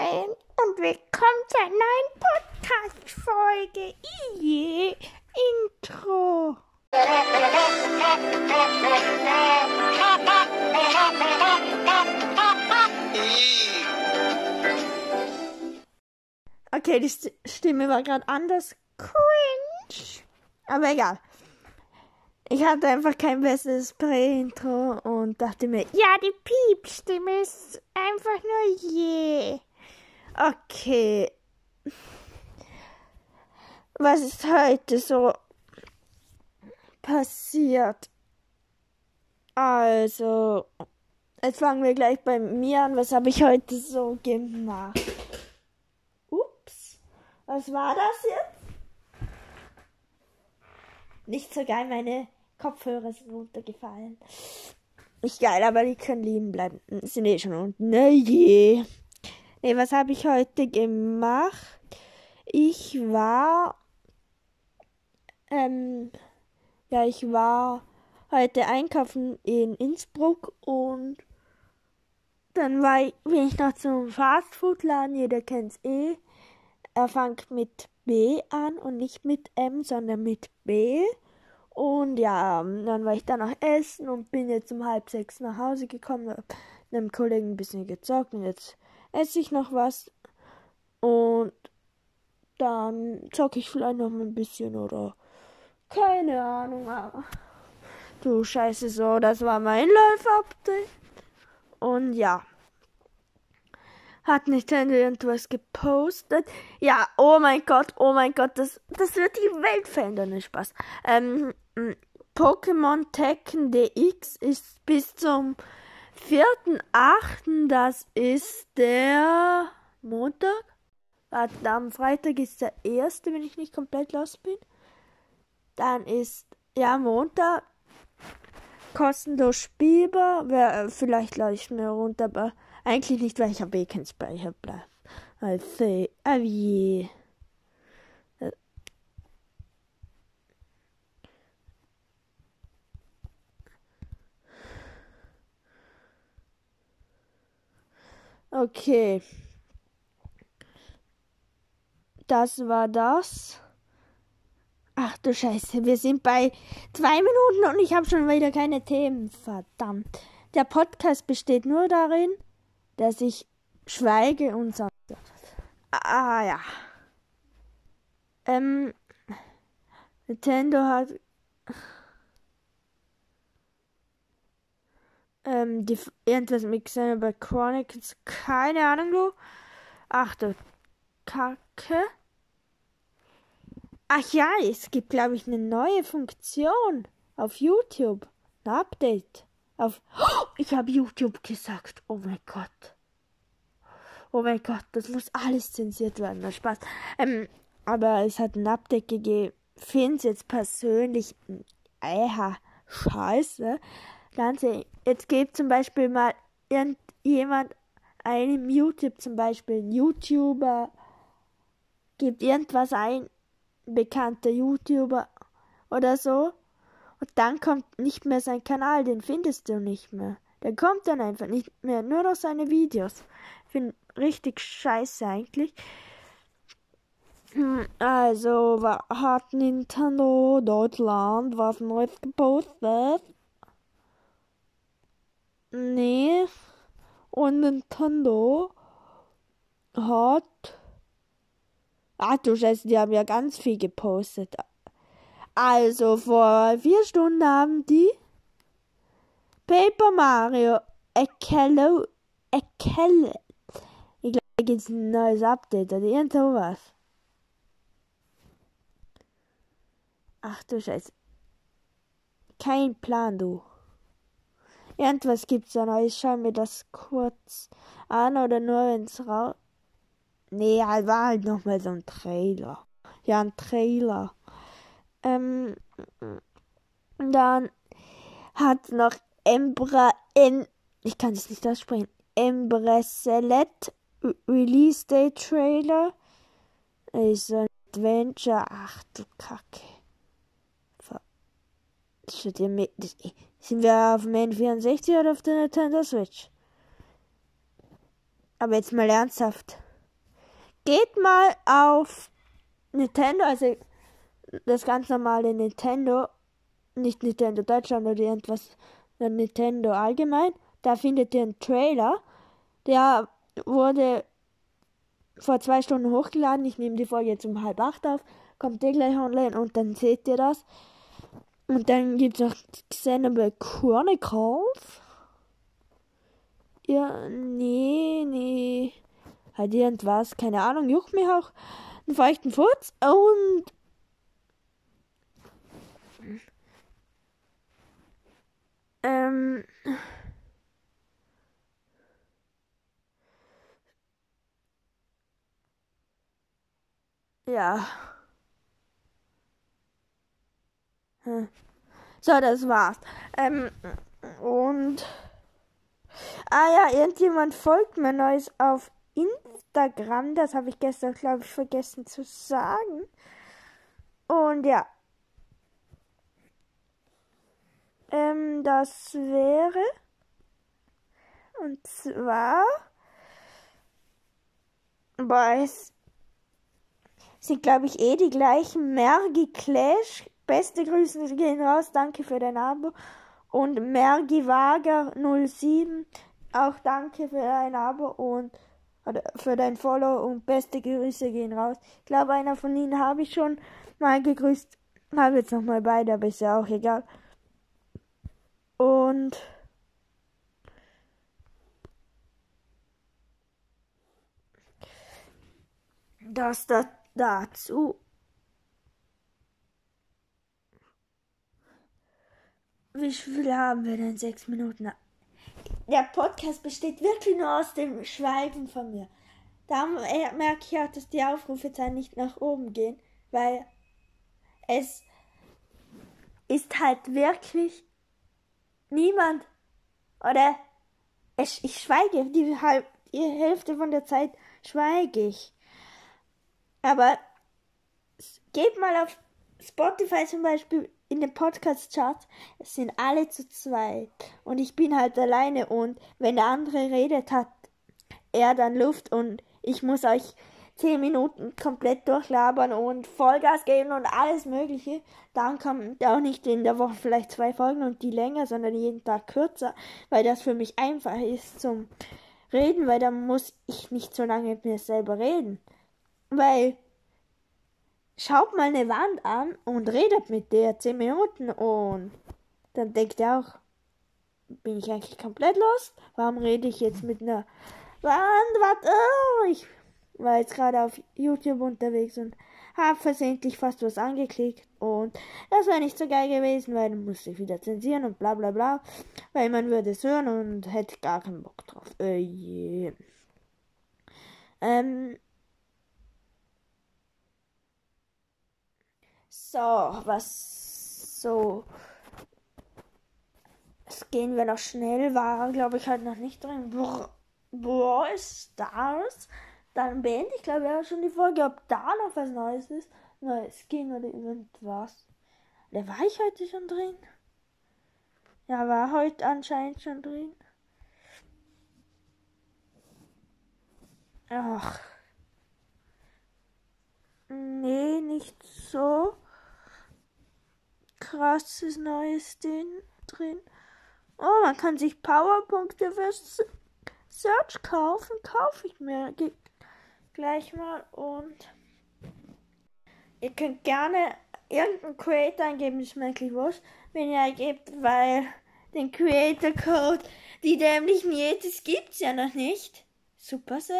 Moin und willkommen zur neuen Podcast-Folge. Iye, Intro. Okay, die St Stimme war gerade anders. Cringe. Aber egal. Ich hatte einfach kein besseres Prä-Intro und dachte mir, ja, die Piepstimme ist einfach nur je. Okay. Was ist heute so passiert? Also, jetzt fangen wir gleich bei mir an. Was habe ich heute so gemacht? Ups. Was war das jetzt? Nicht so geil, meine Kopfhörer sind runtergefallen. Nicht geil, aber die können liegen bleiben. Sind eh schon unten. Ne, je. Nee, was habe ich heute gemacht? Ich war. Ähm, ja, ich war heute einkaufen in Innsbruck und dann war ich, bin ich noch zum Fastfood-Laden. Jeder kennt's eh. Er fängt mit B an und nicht mit M, sondern mit B. Und ja, dann war ich da noch essen und bin jetzt um halb sechs nach Hause gekommen, hab einem Kollegen ein bisschen gezockt und jetzt esse ich noch was. Und dann zocke ich vielleicht noch ein bisschen oder keine Ahnung, aber du Scheiße so, das war mein Live-Update. Und ja. Hat Nintendo irgendwas gepostet? Ja, oh mein Gott, oh mein Gott, das, das wird die Welt verändern, nicht Spaß. Ähm, Pokémon Tekken DX ist bis zum 4.8., das ist der Montag. Am Freitag ist der erste, wenn ich nicht komplett los bin. Dann ist, ja, Montag kostenlos spielbar. Wär, vielleicht lade ich mir runter, aber eigentlich nicht, weil ich habe eh keinen Speicherplatz. Also, ah Okay. Das war das. Ach du Scheiße, wir sind bei zwei Minuten und ich habe schon wieder keine Themen. Verdammt. Der Podcast besteht nur darin, dass ich schweige und sage. Ah ja. Ähm, Nintendo hat ähm, die, irgendwas mit Xenoblade Chronicles, keine Ahnung, du. Ach du Kacke. Ach ja, es gibt, glaube ich, eine neue Funktion auf YouTube. Ein Update. Auf. Oh, ich habe YouTube gesagt. Oh mein Gott. Oh mein Gott, das muss alles zensiert werden. Na Spaß. Ähm, aber es hat ein Update gegeben. Finde es jetzt persönlich. Äh, scheiße. Ganze. Jetzt gibt zum Beispiel mal irgendjemand einem YouTube zum Beispiel ein YouTuber gibt irgendwas ein bekannter YouTuber oder so. Und dann kommt nicht mehr sein Kanal, den findest du nicht mehr. Der kommt dann einfach nicht mehr, nur noch seine Videos. Finde richtig scheiße eigentlich. Hm, also hat Nintendo Deutschland was Neues gepostet? Nee. Und Nintendo hat Ach du Scheiße, die haben ja ganz viel gepostet. Also vor vier Stunden haben die Paper Mario Ekelo Ekele. Ich glaube, da gibt es ein neues Update oder irgend sowas. Ach du Scheiße. Kein Plan, du. Irgendwas gibt's da Neues. Schauen wir das kurz an oder nur wenn es raus. Nee, halt war halt nochmal so ein Trailer. Ja, ein Trailer. Ähm, dann hat noch Embra en, ich kann es nicht aussprechen, Embreselet Release Day Trailer. Ist so ein Adventure. Ach du Kacke. Sind wir auf dem N64 oder auf der Nintendo Switch? Aber jetzt mal ernsthaft. geht mal auf Nintendo, also das ganz normale Nintendo, nicht Nintendo Deutschland oder irgendwas, sondern Nintendo allgemein. Da findet ihr einen Trailer, der wurde vor zwei Stunden hochgeladen. Ich nehme die Folge jetzt um halb acht auf. Kommt ihr gleich online und dann seht ihr das. Und dann gibt es noch Xenoblade Chronicles. Ja, nee, nee. Halt irgendwas, keine Ahnung, juckt mich auch einen feuchten Furz und ähm ja. So, das war's. Ähm, und ah ja, irgendjemand folgt mir Neues auf Instagram. Das habe ich gestern, glaube ich, vergessen zu sagen. Und ja. Ähm, das wäre. Und zwar. Boah, es sind, glaube ich, eh die gleichen. Mergi Clash. Beste Grüße gehen raus. Danke für dein Abo. Und Mergi Wager 07. Auch danke für dein Abo und für dein Follow und beste Grüße gehen raus. Ich glaube, einer von ihnen habe ich schon mal gegrüßt. Habe jetzt nochmal beide, aber ist ja auch egal. Und das da, dazu. Wie viel haben wir denn? Sechs Minuten der Podcast besteht wirklich nur aus dem Schweigen von mir. Da merke ich auch, dass die Aufrufezahlen nicht nach oben gehen, weil es ist halt wirklich niemand oder ich, ich schweige, die, die Hälfte von der Zeit schweige ich. Aber geht mal auf Spotify zum Beispiel in den Podcast-Charts, es sind alle zu zweit. Und ich bin halt alleine und wenn der andere redet, hat er dann Luft und ich muss euch zehn Minuten komplett durchlabern und Vollgas geben und alles Mögliche. Dann kommt auch nicht in der Woche vielleicht zwei Folgen und die länger, sondern jeden Tag kürzer, weil das für mich einfach ist zum Reden, weil dann muss ich nicht so lange mit mir selber reden. Weil schaut mal eine Wand an und redet mit der 10 Minuten und dann denkt er auch, bin ich eigentlich komplett los? Warum rede ich jetzt mit einer Wand? Warte, oh, ich war jetzt gerade auf YouTube unterwegs und habe versehentlich fast was angeklickt und das wäre nicht so geil gewesen, weil dann musste ich wieder zensieren und bla bla bla, weil man würde es hören und hätte gar keinen Bock drauf. Äh, yeah. Ähm, So, was so. Es gehen wir noch schnell, war glaube ich halt noch nicht drin. Brawl Stars. Dann beende ich glaube ja schon die Folge, ob da noch was Neues ist. Neues Skin oder irgendwas. Da war ich heute schon drin. Ja, war heute anscheinend schon drin. Ach. Nee, nicht so krasses neues Ding drin. Oh, man kann sich Powerpunkte für Search kaufen. Kaufe ich mir gleich mal und ihr könnt gerne irgendeinen Creator eingeben, eigentlich wurscht, wenn ihr gebt, weil den Creator Code, die dämlichen Yetis gibt's ja noch nicht. Supercell.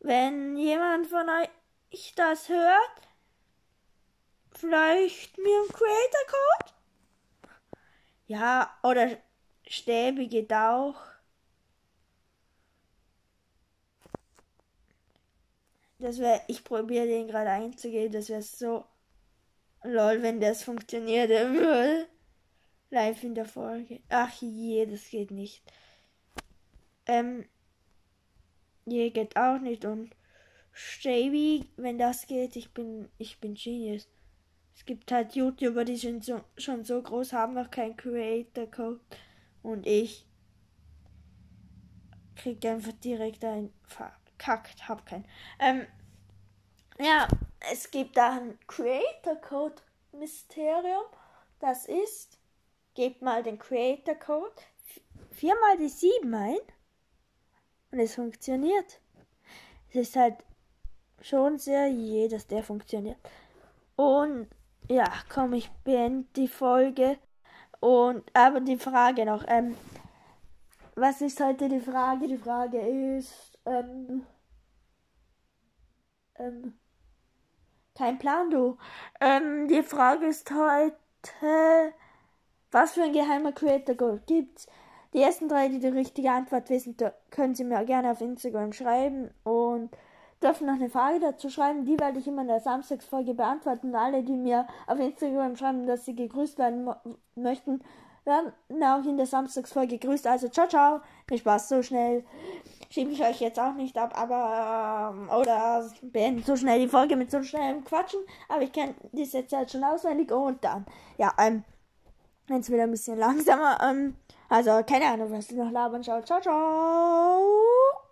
Wenn jemand von euch das hört, Vielleicht mir ein Creator Code? Ja, oder Stäbe geht auch. Das wäre, ich probiere den gerade einzugehen, das wäre so lol, wenn das funktioniert. Live in der Folge. Ach je, das geht nicht. Ähm, je geht auch nicht und Staby, wenn das geht, ich bin, ich bin Genius. Es gibt halt YouTuber, die schon so, schon so groß haben, noch keinen Creator Code. Und ich krieg einfach direkt ein verkackt, hab keinen. Ähm, ja, es gibt da ein Creator Code Mysterium. Das ist, gebt mal den Creator Code viermal die sieben ein und es funktioniert. Es ist halt schon sehr je, dass der funktioniert. Und ja, komm, ich beende die Folge. Und aber die Frage noch, ähm, was ist heute die Frage? Die Frage ist, ähm, ähm, kein Plan, du. Ähm, die Frage ist heute, was für ein geheimer Creator Goal gibt's? Die ersten drei, die die richtige Antwort wissen, können sie mir gerne auf Instagram schreiben und dürfen noch eine Frage dazu schreiben. Die werde ich immer in der Samstagsfolge beantworten. Alle, die mir auf Instagram schreiben, dass sie gegrüßt werden möchten, werden auch in der Samstagsfolge gegrüßt. Also ciao, ciao. Viel Spaß, so schnell schiebe ich euch jetzt auch nicht ab, aber ähm, oder beende so schnell die Folge mit so schnellem Quatschen. Aber ich kenne die Sätze halt schon auswendig und dann, ja, ähm, jetzt wieder ein bisschen langsamer. Ähm, also keine Ahnung, was ich noch labern. Ciao, ciao, ciao.